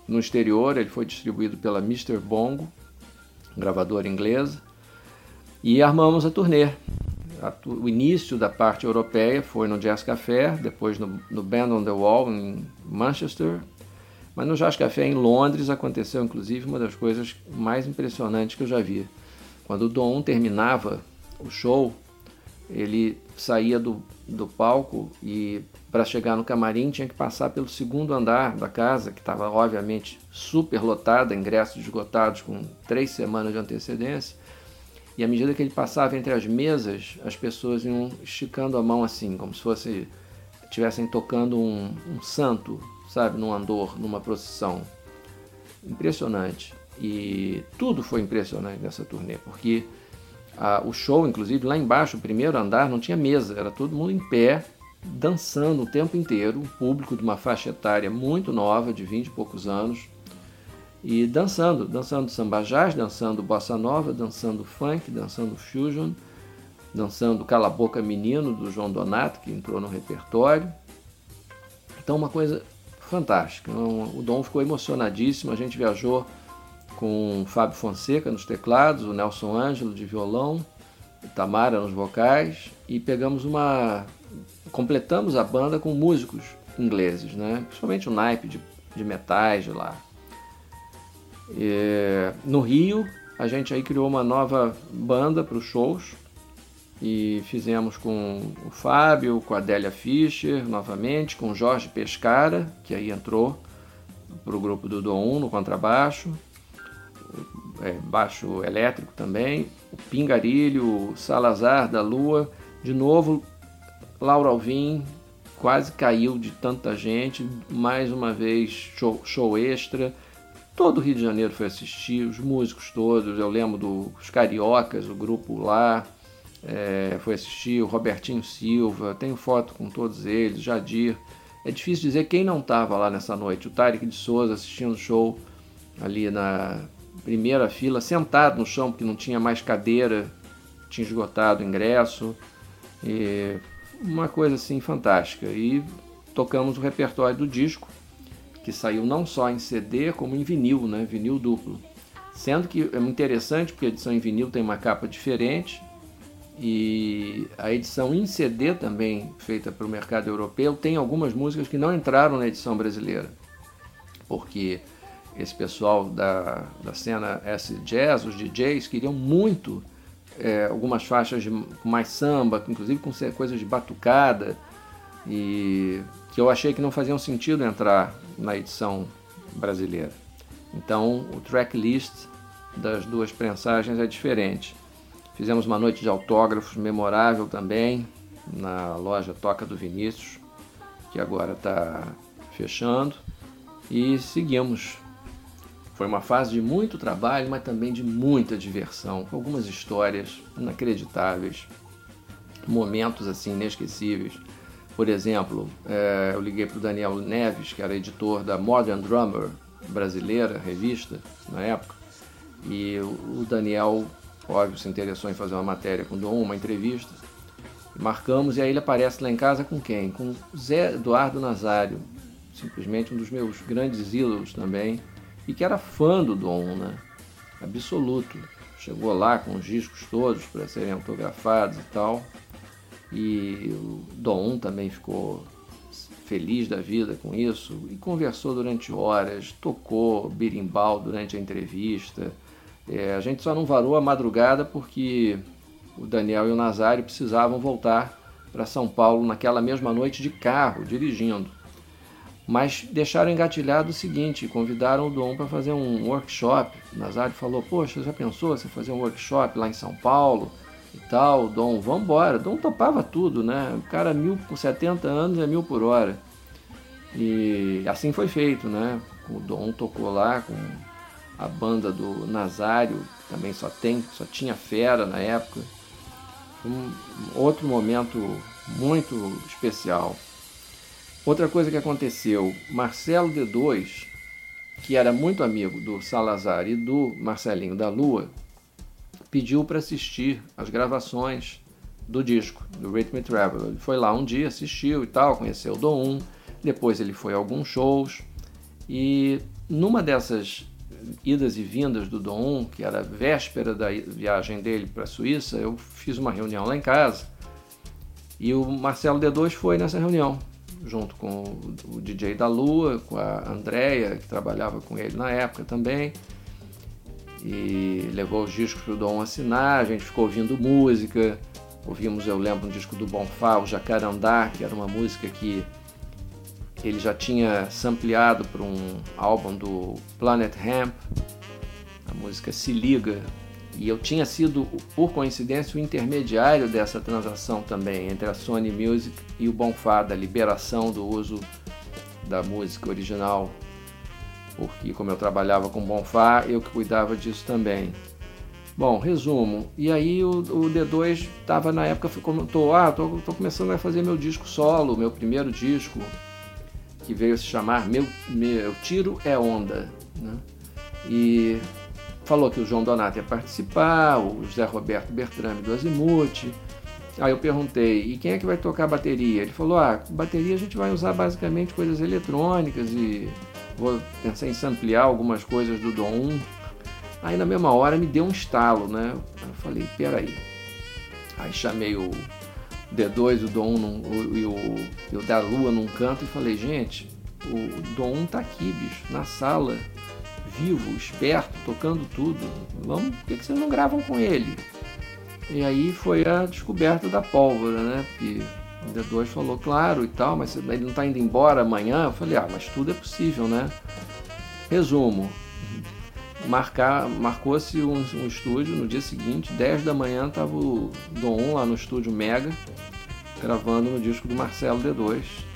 [SPEAKER 1] No exterior, ele foi distribuído pela Mr. Bongo, gravadora inglesa, e armamos a turnê. O início da parte europeia foi no Jazz Café, depois no, no Band on the Wall em Manchester, Mas no Jazz Café em Londres aconteceu inclusive uma das coisas mais impressionantes que eu já vi. Quando o Dom terminava o show, ele saía do, do palco e para chegar no camarim tinha que passar pelo segundo andar da casa, que estava obviamente super lotada, ingressos esgotados com três semanas de antecedência. E à medida que ele passava entre as mesas, as pessoas iam esticando a mão assim, como se fosse estivessem tocando um, um santo, sabe, num andor, numa procissão. Impressionante. E tudo foi impressionante nessa turnê, porque ah, o show, inclusive, lá embaixo, o primeiro andar, não tinha mesa, era todo mundo em pé, dançando o tempo inteiro, um público de uma faixa etária muito nova, de 20 e poucos anos, e dançando, dançando samba jazz, dançando bossa nova, dançando funk, dançando fusion, dançando Cala Boca Menino, do João Donato, que entrou no repertório. Então, uma coisa fantástica. O Dom ficou emocionadíssimo, a gente viajou com o Fábio Fonseca nos teclados, o Nelson Ângelo de violão, o Tamara nos vocais e pegamos uma completamos a banda com músicos ingleses, né? Principalmente o naipe de, de metais de lá. E, no Rio, a gente aí criou uma nova banda para os shows e fizemos com o Fábio, com a Adélia Fischer novamente, com o Jorge Pescara, que aí entrou para o grupo do Dom 1 no contrabaixo, é, baixo elétrico também, o Pingarilho, o Salazar da Lua, de novo Laura Alvim quase caiu de tanta gente, mais uma vez show, show extra. Todo o Rio de Janeiro foi assistir, os músicos todos, eu lembro dos Cariocas, o grupo lá, é, foi assistir, o Robertinho Silva, tenho foto com todos eles, Jadir. É difícil dizer quem não estava lá nessa noite. O Tarek de Souza assistindo o show ali na primeira fila, sentado no chão, porque não tinha mais cadeira, tinha esgotado o ingresso. E uma coisa assim fantástica. E tocamos o repertório do disco, que saiu não só em CD, como em vinil, né? vinil duplo. Sendo que é interessante, porque a edição em vinil tem uma capa diferente, e a edição em CD também, feita para o mercado europeu, tem algumas músicas que não entraram na edição brasileira. Porque esse pessoal da, da cena S-Jazz, os DJs, queriam muito é, algumas faixas de, mais samba, inclusive com coisas de batucada, e que eu achei que não faziam sentido entrar na edição brasileira. Então o tracklist das duas prensagens é diferente. Fizemos uma noite de autógrafos memorável também na loja Toca do Vinícius, que agora está fechando, e seguimos foi uma fase de muito trabalho, mas também de muita diversão, com algumas histórias inacreditáveis, momentos assim inesquecíveis. Por exemplo, é, eu liguei para o Daniel Neves, que era editor da Modern Drummer brasileira, revista, na época, e o Daniel, óbvio, se interessou em fazer uma matéria com o Dom, uma entrevista. Marcamos e aí ele aparece lá em casa com quem? Com Zé Eduardo Nazário, simplesmente um dos meus grandes ídolos também, e que era fã do Dom, né? Absoluto. Chegou lá com os discos todos para serem autografados e tal. E o Dom também ficou feliz da vida com isso e conversou durante horas, tocou birimbau durante a entrevista. É, a gente só não varou a madrugada porque o Daniel e o Nazário precisavam voltar para São Paulo naquela mesma noite de carro, dirigindo. Mas deixaram engatilhado o seguinte, convidaram o Dom para fazer um workshop. O Nazário falou, poxa, já pensou você fazer um workshop lá em São Paulo e tal? O Dom, vamos embora. O Dom topava tudo, né? O cara mil com 70 anos é mil por hora. E assim foi feito, né? O Dom tocou lá com a banda do Nazário, também só tem, só tinha fera na época. Um outro momento muito especial. Outra coisa que aconteceu, Marcelo D2, que era muito amigo do Salazar e do Marcelinho da Lua, pediu para assistir as gravações do disco, do Rhythm Travel. Ele foi lá um dia, assistiu e tal, conheceu o Dom 1, depois ele foi a alguns shows e numa dessas idas e vindas do Dom 1, que era véspera da viagem dele para a Suíça, eu fiz uma reunião lá em casa e o Marcelo D2 foi nessa reunião junto com o DJ da Lua, com a Andrea, que trabalhava com ele na época também. E levou os discos para o Dom assinar, a gente ficou ouvindo música. Ouvimos, eu lembro, um disco do Bonfá, o Jacarandá, que era uma música que ele já tinha sampleado para um álbum do Planet Hemp, a música Se Liga, e eu tinha sido, por coincidência, o intermediário dessa transação também entre a Sony Music e o Bonfá, da liberação do uso da música original, porque como eu trabalhava com Bonfá, eu que cuidava disso também. Bom, resumo. E aí o, o D2 estava na época, comentou, ah, tô, tô começando a fazer meu disco solo, meu primeiro disco, que veio se chamar Meu, meu Tiro é Onda. Né? E falou que o João Donato ia participar, o José Roberto Bertrame do Azimuth. Aí eu perguntei, e quem é que vai tocar bateria? Ele falou, ah, bateria a gente vai usar basicamente coisas eletrônicas e vou pensar em ampliar algumas coisas do Dom 1. Aí na mesma hora me deu um estalo, né? Eu falei, peraí. Aí chamei o D2, o Dom 1 num, o, e, o, e o da Lua num canto e falei, gente, o Dom 1 tá aqui, bicho, na sala vivo, esperto, tocando tudo. Vamos, por que, que vocês não gravam com ele? E aí foi a descoberta da pólvora, né? Porque o D2 falou, claro e tal, mas ele não está indo embora amanhã. Eu falei, ah, mas tudo é possível, né? Resumo, marcou-se um, um, estúdio no dia seguinte, 10 da manhã estava o Dom lá no estúdio Mega, gravando no disco do Marcelo D2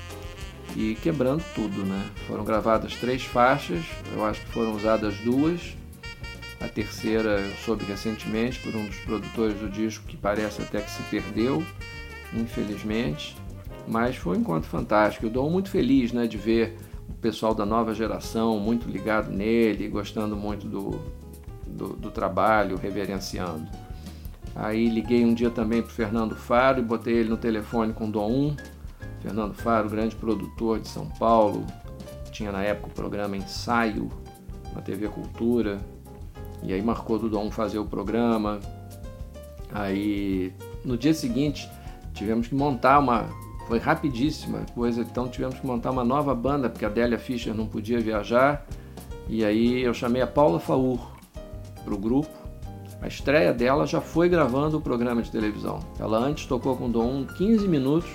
[SPEAKER 1] e quebrando tudo, né? Foram gravadas três faixas, eu acho que foram usadas duas. A terceira eu soube recentemente por um dos produtores do disco que parece até que se perdeu, infelizmente. Mas foi um encontro fantástico. Eu dou muito feliz né, de ver o pessoal da nova geração muito ligado nele, gostando muito do, do, do trabalho, reverenciando. Aí liguei um dia também para Fernando Faro e botei ele no telefone com o Dom 1 Fernando Faro, grande produtor de São Paulo, tinha na época o programa Ensaio na TV Cultura, e aí marcou do Dom fazer o programa. Aí no dia seguinte tivemos que montar uma. Foi rapidíssima coisa, então tivemos que montar uma nova banda, porque a Délia Fischer não podia viajar. E aí eu chamei a Paula Faur para o grupo. A estreia dela já foi gravando o programa de televisão. Ela antes tocou com o Dom 15 minutos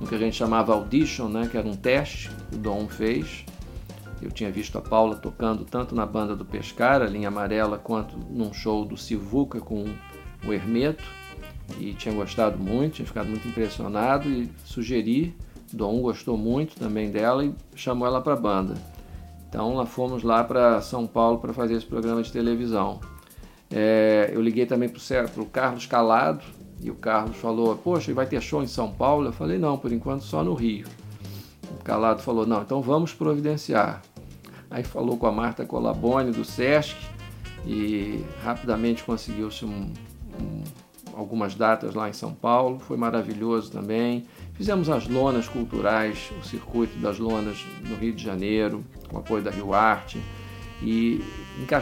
[SPEAKER 1] no que a gente chamava audition, né, que era um teste que o Dom fez. Eu tinha visto a Paula tocando tanto na banda do Pescar, a linha amarela, quanto num show do Sivuca com o Hermeto e tinha gostado muito, tinha ficado muito impressionado e sugeri. Dom gostou muito também dela e chamou ela para a banda. Então lá fomos lá para São Paulo para fazer esse programa de televisão. É, eu liguei também para o Carlos Calado, e o Carlos falou: Poxa, vai ter show em São Paulo? Eu falei: Não, por enquanto só no Rio. O Calado falou: Não, então vamos providenciar. Aí falou com a Marta Colabone do SESC e rapidamente conseguiu-se um, um, algumas datas lá em São Paulo. Foi maravilhoso também. Fizemos as lonas culturais, o circuito das lonas no Rio de Janeiro, com apoio da Rio Arte. E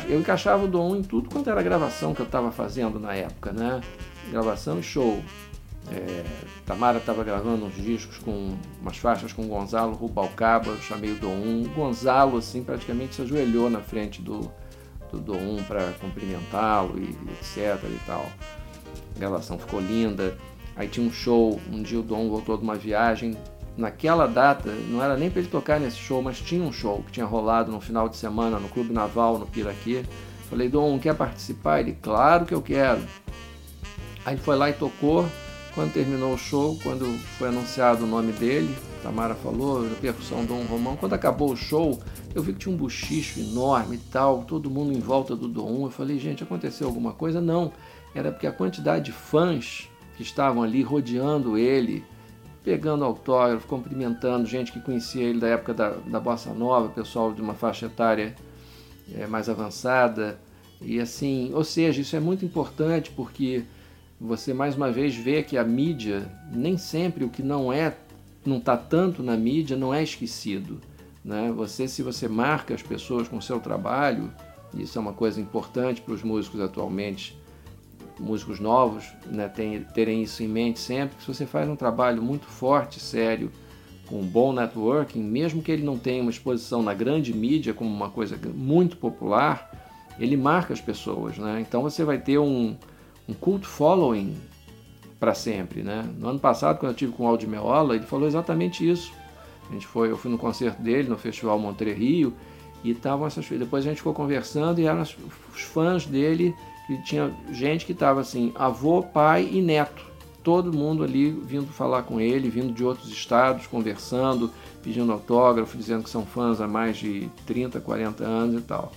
[SPEAKER 1] eu encaixava o Dom em tudo quanto era gravação que eu estava fazendo na época, né? Gravação e show. É, Tamara estava gravando uns discos com umas faixas com Gonzalo Rubalcaba, eu chamei o Dom 1. Gonzalo, assim, praticamente se ajoelhou na frente do, do Dom 1 para cumprimentá-lo e, e etc e tal. A gravação ficou linda. Aí tinha um show, um dia o Dom voltou de uma viagem. Naquela data, não era nem para ele tocar nesse show, mas tinha um show que tinha rolado no final de semana no Clube Naval, no Piraquê. Falei, Dom, quer participar? Ele, claro que eu quero. Aí foi lá e tocou. Quando terminou o show, quando foi anunciado o nome dele, Tamara falou, a percussão Dom Romão. Quando acabou o show, eu vi que tinha um buchicho enorme e tal, todo mundo em volta do Dom. Eu falei, gente, aconteceu alguma coisa? Não, era porque a quantidade de fãs que estavam ali rodeando ele, pegando autógrafo, cumprimentando gente que conhecia ele da época da, da Bossa Nova, pessoal de uma faixa etária é, mais avançada. E assim, ou seja, isso é muito importante porque você mais uma vez vê que a mídia, nem sempre o que não é, não está tanto na mídia, não é esquecido. Né? Você, se você marca as pessoas com o seu trabalho, isso é uma coisa importante para os músicos atualmente, músicos novos, né, tem, terem isso em mente sempre, que se você faz um trabalho muito forte, sério, com um bom networking, mesmo que ele não tenha uma exposição na grande mídia como uma coisa muito popular, ele marca as pessoas, né? Então você vai ter um, um cult following para sempre, né? No ano passado, quando eu tive com o Aldi Meola, ele falou exatamente isso. A gente foi, eu fui no concerto dele no Festival Montre Rio e estavam essas depois a gente ficou conversando e eram os fãs dele que tinha gente que estava assim, avô, pai e neto. Todo mundo ali vindo falar com ele, vindo de outros estados, conversando, pedindo autógrafo, dizendo que são fãs há mais de 30, 40 anos e tal.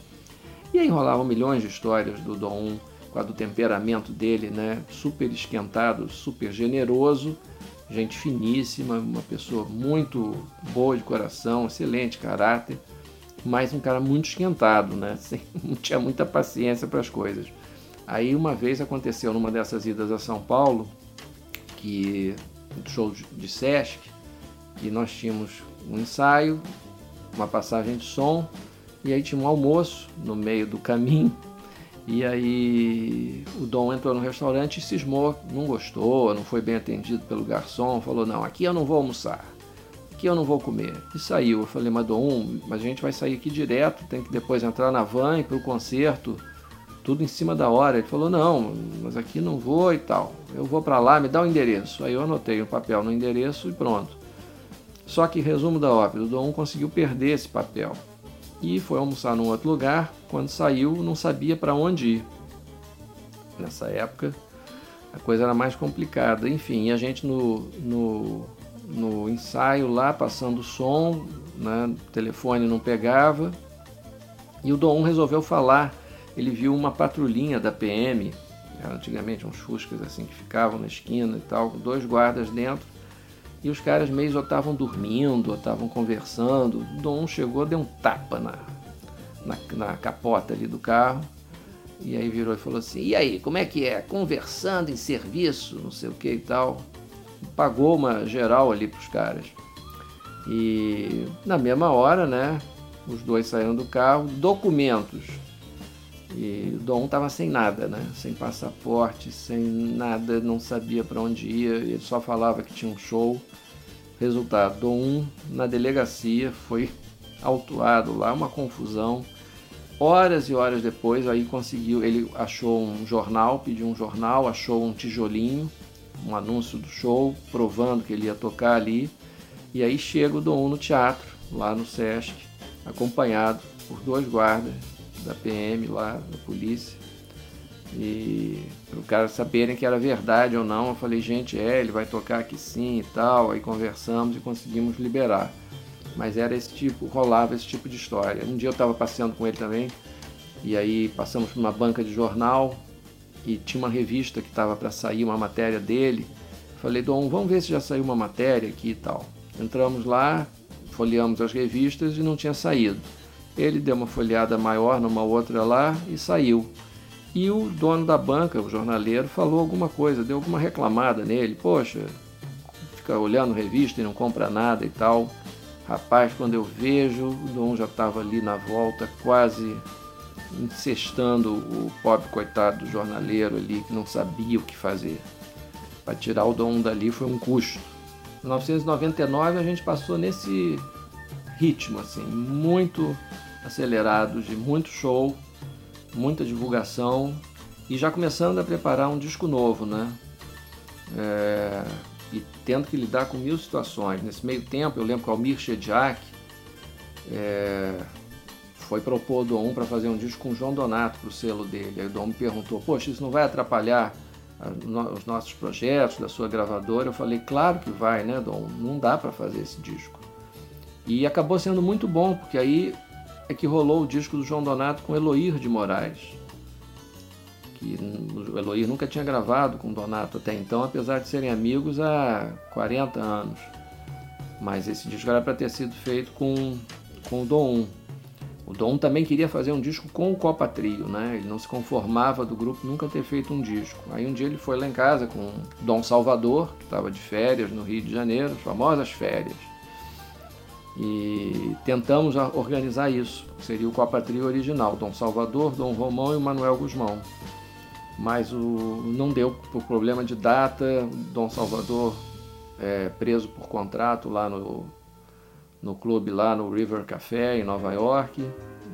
[SPEAKER 1] E aí rolavam milhões de histórias do Dom do temperamento dele, né? Super esquentado, super generoso, gente finíssima, uma pessoa muito boa de coração, excelente caráter, mas um cara muito esquentado, né? Não tinha muita paciência para as coisas. Aí uma vez aconteceu numa dessas idas a São Paulo, que um show de Sesc, que nós tínhamos um ensaio, uma passagem de som, e aí tinha um almoço no meio do caminho. E aí o Dom entrou no restaurante e cismou, não gostou, não foi bem atendido pelo garçom, falou, não, aqui eu não vou almoçar, aqui eu não vou comer. E saiu. Eu falei, mas Dom, mas a gente vai sair aqui direto, tem que depois entrar na van e para o concerto tudo em cima da hora. Ele falou: Não, mas aqui não vou e tal. Eu vou para lá, me dá o endereço. Aí eu anotei o papel no endereço e pronto. Só que, resumo da ópera: o Dom conseguiu perder esse papel e foi almoçar num outro lugar. Quando saiu, não sabia para onde ir. Nessa época, a coisa era mais complicada. Enfim, a gente no, no, no ensaio lá, passando o som, né, o telefone não pegava. E o Dom resolveu falar ele viu uma patrulhinha da PM, antigamente uns fuscas assim que ficavam na esquina e tal, dois guardas dentro, e os caras meio estavam dormindo, estavam conversando. O Dom chegou, deu um tapa na, na, na capota ali do carro, e aí virou e falou assim: E aí, como é que é? Conversando em serviço, não sei o que e tal. Pagou uma geral ali para os caras. E na mesma hora, né? Os dois saíram do carro, documentos e o Dom estava sem nada, né? Sem passaporte, sem nada, não sabia para onde ia, ele só falava que tinha um show. Resultado, Dom na delegacia foi autuado lá, uma confusão. Horas e horas depois, aí conseguiu, ele achou um jornal, pediu um jornal, achou um tijolinho, um anúncio do show, provando que ele ia tocar ali. E aí chega o Dom no teatro, lá no Sesc, acompanhado por dois guardas da PM lá, da polícia. E para o cara saberem que era verdade ou não, eu falei, gente, é, ele vai tocar aqui sim e tal. Aí conversamos e conseguimos liberar. Mas era esse tipo, rolava esse tipo de história. Um dia eu estava passeando com ele também, e aí passamos por uma banca de jornal e tinha uma revista que estava para sair uma matéria dele. Falei, Dom, vamos ver se já saiu uma matéria aqui e tal. Entramos lá, folheamos as revistas e não tinha saído. Ele deu uma folheada maior numa outra lá e saiu. E o dono da banca, o jornaleiro, falou alguma coisa, deu alguma reclamada nele. Poxa, fica olhando revista e não compra nada e tal. Rapaz, quando eu vejo, o Dom já estava ali na volta, quase incestando o pobre coitado do jornaleiro ali, que não sabia o que fazer. Para tirar o Dom dali foi um custo. Em 1999 a gente passou nesse ritmo, assim, muito acelerados, de muito show, muita divulgação e já começando a preparar um disco novo, né? É, e tendo que lidar com mil situações. Nesse meio tempo, eu lembro que o Almir Shediak é, foi propor o Dom para fazer um disco com o João Donato para o selo dele. Aí o Dom me perguntou: Poxa, isso não vai atrapalhar os nossos projetos da sua gravadora? Eu falei: Claro que vai, né, Dom? Não dá para fazer esse disco. E acabou sendo muito bom, porque aí é que rolou o disco do João Donato com Eloir de Moraes. Que o Eloir nunca tinha gravado com o Donato até então, apesar de serem amigos há 40 anos. Mas esse disco era para ter sido feito com, com o Dom. O Dom também queria fazer um disco com o Copa Trio, né? Ele não se conformava do grupo nunca ter feito um disco. Aí um dia ele foi lá em casa com Dom Salvador, que estava de férias no Rio de Janeiro, as famosas férias. E tentamos organizar isso. Seria o Copa Trio original, Dom Salvador, Dom Romão e o Manuel Guzmão. Mas o, não deu por problema de data, Dom Salvador é, preso por contrato lá no, no clube lá no River Café em Nova York,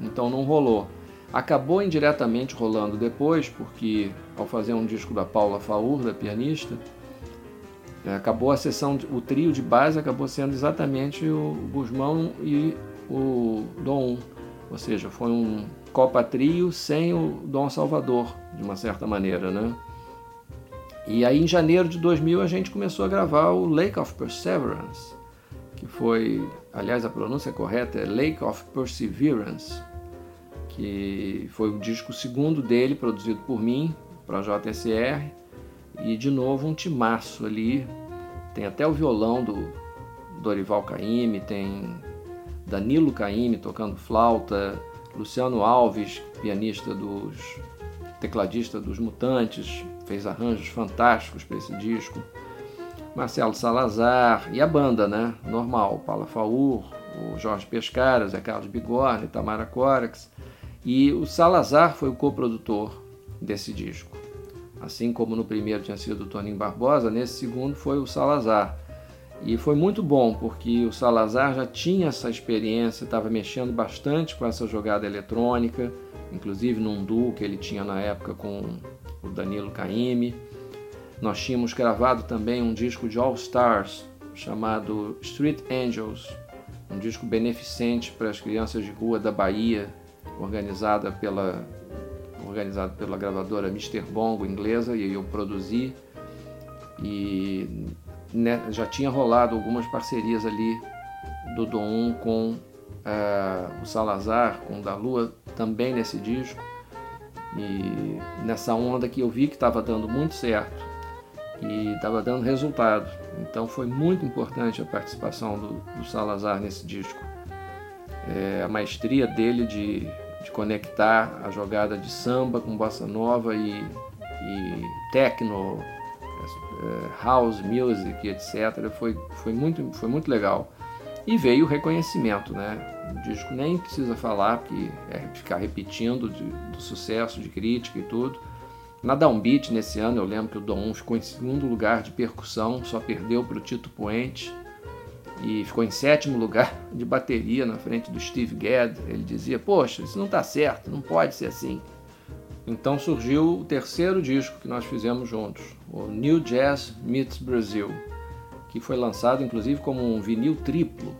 [SPEAKER 1] então não rolou. Acabou indiretamente rolando depois, porque ao fazer um disco da Paula Faur, da pianista, acabou a sessão, o trio de base acabou sendo exatamente o Guzmão e o Dom, ou seja, foi um Copa Trio sem o Dom Salvador, de uma certa maneira, né? E aí em janeiro de 2000 a gente começou a gravar o Lake of Perseverance, que foi, aliás a pronúncia correta é Lake of Perseverance, que foi o disco segundo dele, produzido por mim, para a JSR, e de novo um timaço ali. Tem até o violão do Dorival Caymmi, tem Danilo Caymmi tocando flauta, Luciano Alves, pianista dos tecladista dos Mutantes, fez arranjos fantásticos para esse disco. Marcelo Salazar e a banda, né? Normal, Paula Faur, o Jorge Pescara, Zé Carlos Bigorne, Tamara Corax. E o Salazar foi o coprodutor desse disco. Assim como no primeiro tinha sido o Toninho Barbosa, nesse segundo foi o Salazar. E foi muito bom, porque o Salazar já tinha essa experiência, estava mexendo bastante com essa jogada eletrônica, inclusive num duo que ele tinha na época com o Danilo Caymmi. Nós tínhamos gravado também um disco de All Stars chamado Street Angels, um disco beneficente para as crianças de rua da Bahia, organizada pela organizado pela gravadora Mr. Bongo inglesa e eu produzi e né, já tinha rolado algumas parcerias ali do Dom com uh, o Salazar, com o da Lua também nesse disco e nessa onda que eu vi que estava dando muito certo e estava dando resultado. Então foi muito importante a participação do, do Salazar nesse disco. É, a maestria dele de de conectar a jogada de samba com bossa nova e, e techno, é, house music, etc. Foi, foi, muito, foi muito legal. E veio o reconhecimento, né? O disco nem precisa falar, porque é ficar repetindo de, do sucesso de crítica e tudo. Na Downbeat, nesse ano, eu lembro que o Dom ficou em segundo lugar de percussão, só perdeu para o Tito Puente e ficou em sétimo lugar de bateria na frente do Steve Gadd. Ele dizia: Poxa, isso não está certo, não pode ser assim. Então surgiu o terceiro disco que nós fizemos juntos, o New Jazz Meets Brazil, que foi lançado inclusive como um vinil triplo,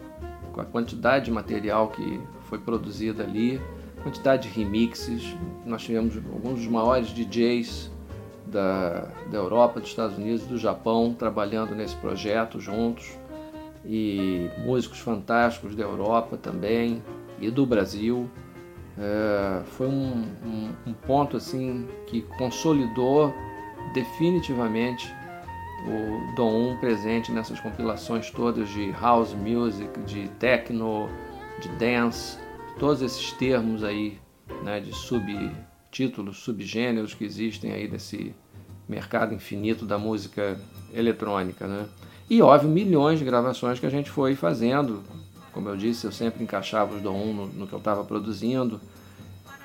[SPEAKER 1] com a quantidade de material que foi produzida ali, quantidade de remixes. Nós tivemos alguns dos maiores DJs da, da Europa, dos Estados Unidos, do Japão trabalhando nesse projeto juntos e músicos fantásticos da Europa também e do Brasil. É, foi um, um, um, ponto assim que consolidou definitivamente o Dom 1 presente nessas compilações todas de house music, de techno, de dance, todos esses termos aí né, de subtítulos, subgêneros que existem aí nesse mercado infinito da música eletrônica, né? E, óbvio, milhões de gravações que a gente foi fazendo. Como eu disse, eu sempre encaixava os Dom 1 no, no que eu estava produzindo.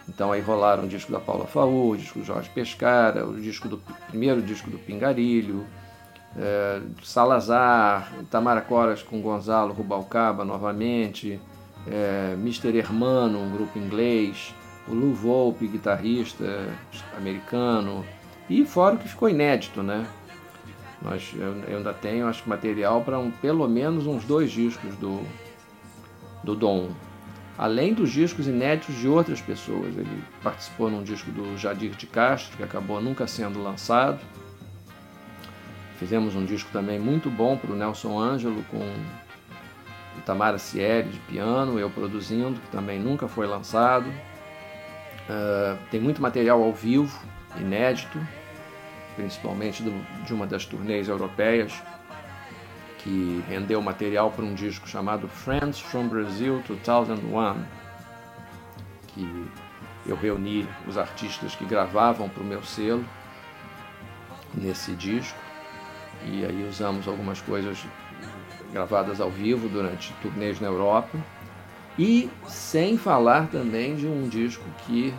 [SPEAKER 1] Então aí rolaram o disco da Paula Faú, o disco do Jorge Pescara, o disco do primeiro disco do Pingarilho, é, Salazar, Tamara Coras com Gonzalo Rubalcaba novamente, é, Mr. Hermano, um grupo inglês, o Lou Volpe, guitarrista americano, e fora o que ficou inédito, né? Nós, eu, eu ainda tenho acho, material para um, pelo menos uns dois discos do, do Dom. Além dos discos inéditos de outras pessoas. Ele participou num disco do Jadir de Castro, que acabou nunca sendo lançado. Fizemos um disco também muito bom para o Nelson Ângelo, com Tamara Sieri de piano, eu produzindo, que também nunca foi lançado. Uh, tem muito material ao vivo, inédito principalmente do, de uma das turnês europeias, que rendeu material para um disco chamado Friends from Brazil 2001, que eu reuni os artistas que gravavam para o meu selo nesse disco. E aí usamos algumas coisas gravadas ao vivo durante turnês na Europa. E sem falar também de um disco que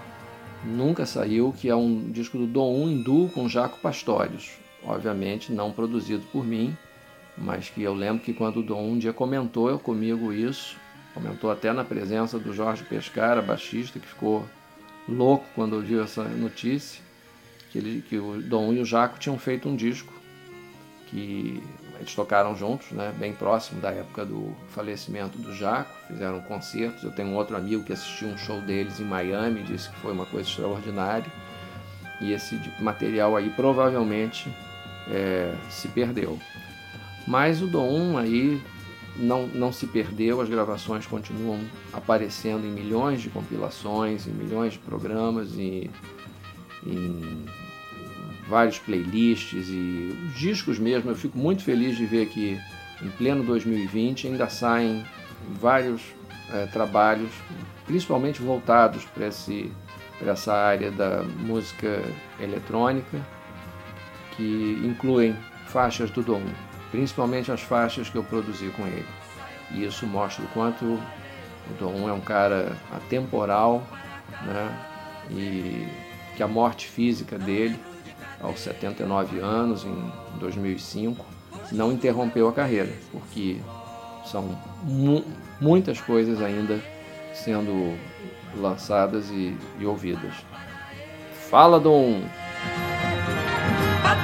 [SPEAKER 1] nunca saiu, que é um disco do Dom 1 em duo com Jaco Pastorius. Obviamente não produzido por mim, mas que eu lembro que quando o Dom um dia comentou comigo isso, comentou até na presença do Jorge Pescara, baixista, que ficou louco quando ouviu essa notícia, que, ele, que o Dom e o Jaco tinham feito um disco que eles tocaram juntos, né, bem próximo da época do falecimento do Jaco, fizeram concertos. Eu tenho um outro amigo que assistiu um show deles em Miami, disse que foi uma coisa extraordinária. E esse material aí provavelmente é, se perdeu. Mas o Dom aí não, não se perdeu, as gravações continuam aparecendo em milhões de compilações, em milhões de programas, e, em vários playlists e os discos mesmo. Eu fico muito feliz de ver que em pleno 2020 ainda saem vários é, trabalhos, principalmente voltados para essa área da música eletrônica, que incluem faixas do Dom, principalmente as faixas que eu produzi com ele. E isso mostra o quanto o Dom é um cara atemporal, né? E que a morte física dele aos 79 anos, em 2005, não interrompeu a carreira, porque são mu muitas coisas ainda sendo lançadas e, e ouvidas. Fala, Dom!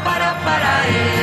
[SPEAKER 1] Para,